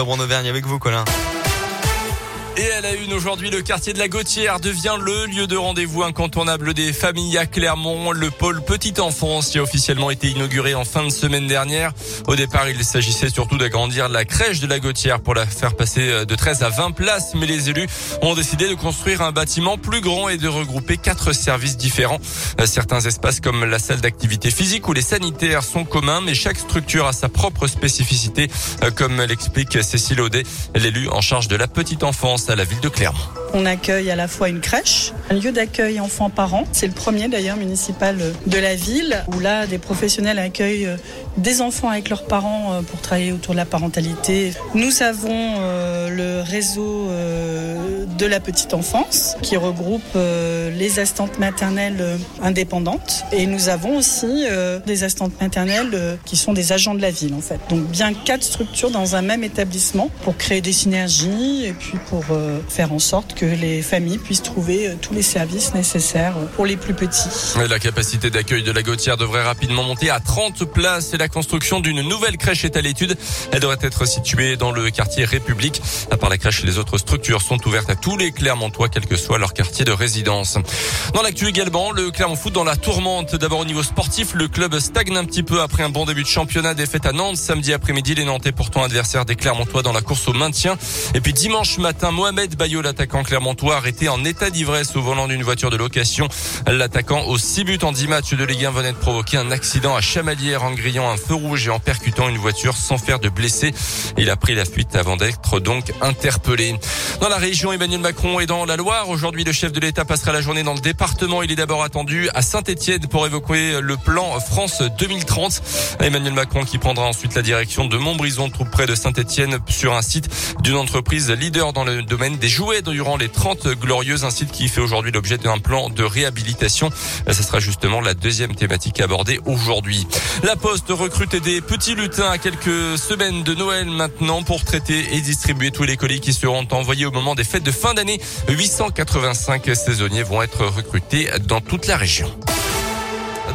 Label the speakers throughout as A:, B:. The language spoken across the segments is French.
A: octobre Auvergne avec vous, Colin.
B: Et à la une aujourd'hui, le quartier de la Gautière devient le lieu de rendez-vous incontournable des familles à Clermont. Le pôle petite enfance qui a officiellement été inauguré en fin de semaine dernière. Au départ, il s'agissait surtout d'agrandir la crèche de la Gautière pour la faire passer de 13 à 20 places. Mais les élus ont décidé de construire un bâtiment plus grand et de regrouper quatre services différents. Certains espaces comme la salle d'activité physique ou les sanitaires sont communs, mais chaque structure a sa propre spécificité, comme l'explique Cécile Audet, l'élu en charge de la petite enfance la ville de Clermont.
C: On accueille à la fois une crèche, un lieu d'accueil enfants-parents. C'est le premier d'ailleurs municipal de la ville où là des professionnels accueillent des enfants avec leurs parents pour travailler autour de la parentalité. Nous avons le réseau de la petite enfance qui regroupe les assistantes maternelles indépendantes et nous avons aussi des assistantes maternelles qui sont des agents de la ville en fait. Donc bien quatre structures dans un même établissement pour créer des synergies et puis pour faire en sorte que les familles puissent trouver tous les services nécessaires pour les plus petits.
B: La capacité d'accueil de la Gautière devrait rapidement monter à 30 places et la construction d'une nouvelle crèche est à l'étude. Elle devrait être située dans le quartier République. À part la crèche, les autres structures sont ouvertes à tous les Clermontois, quel que soit leur quartier de résidence. Dans l'actu également, le Clermont Foot dans la tourmente. D'abord au niveau sportif, le club stagne un petit peu après un bon début de championnat défaite à Nantes samedi après-midi. Les Nantais pourtant adversaires des Clermontois dans la course au maintien. Et puis dimanche matin, Mohamed Bayo, l'attaquant clermontois, arrêté en état d'ivresse au volant d'une voiture de location. L'attaquant aux 6 buts en 10 matchs de Ligue 1 venait de provoquer un accident à Chamalières en grillant un feu rouge et en percutant une voiture sans faire de blessés. Il a pris la fuite avant d'être donc interpellé. Dans la région, Emmanuel Macron est dans la Loire. Aujourd'hui, le chef de l'État passera la journée dans le département. Il est d'abord attendu à Saint-Etienne pour évoquer le plan France 2030. Emmanuel Macron qui prendra ensuite la direction de Montbrison, tout près de Saint-Etienne, sur un site d'une entreprise leader dans le domaine des jouets durant les 30 glorieuses, un site qui fait aujourd'hui l'objet d'un plan de réhabilitation. Ce sera justement la deuxième thématique abordée aujourd'hui. La Poste recrute des petits lutins à quelques semaines de Noël maintenant pour traiter et distribuer tous les colis qui seront envoyés au moment des fêtes de fin d'année. 885 saisonniers vont être recrutés dans toute la région.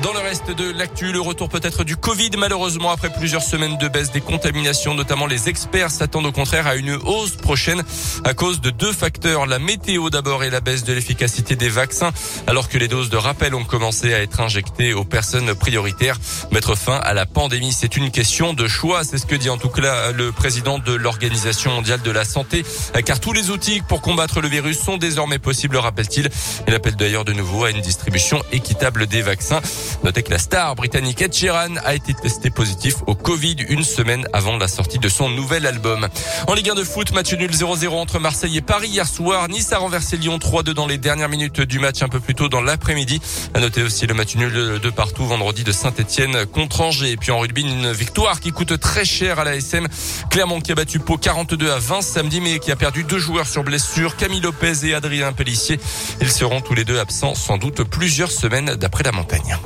B: Dans le reste de l'actu, le retour peut-être du Covid, malheureusement, après plusieurs semaines de baisse des contaminations, notamment les experts s'attendent au contraire à une hausse prochaine à cause de deux facteurs. La météo d'abord et la baisse de l'efficacité des vaccins, alors que les doses de rappel ont commencé à être injectées aux personnes prioritaires. Mettre fin à la pandémie, c'est une question de choix. C'est ce que dit en tout cas le président de l'Organisation mondiale de la santé, car tous les outils pour combattre le virus sont désormais possibles, rappelle-t-il. Il appelle d'ailleurs de nouveau à une distribution équitable des vaccins. Notez que la star britannique Ed Sheeran a été testé positif au Covid une semaine avant la sortie de son nouvel album. En Ligue 1 de foot, match nul 0-0 entre Marseille et Paris hier soir. Nice a renversé Lyon 3-2 dans les dernières minutes du match un peu plus tôt dans l'après-midi. À noter aussi le match nul de partout vendredi de Saint-Etienne contre Angers. Et puis en rugby, une victoire qui coûte très cher à la SM. Clermont qui a battu Pau 42 à 20 samedi mais qui a perdu deux joueurs sur blessure, Camille Lopez et Adrien Pellissier. Ils seront tous les deux absents sans doute plusieurs semaines d'après la montagne.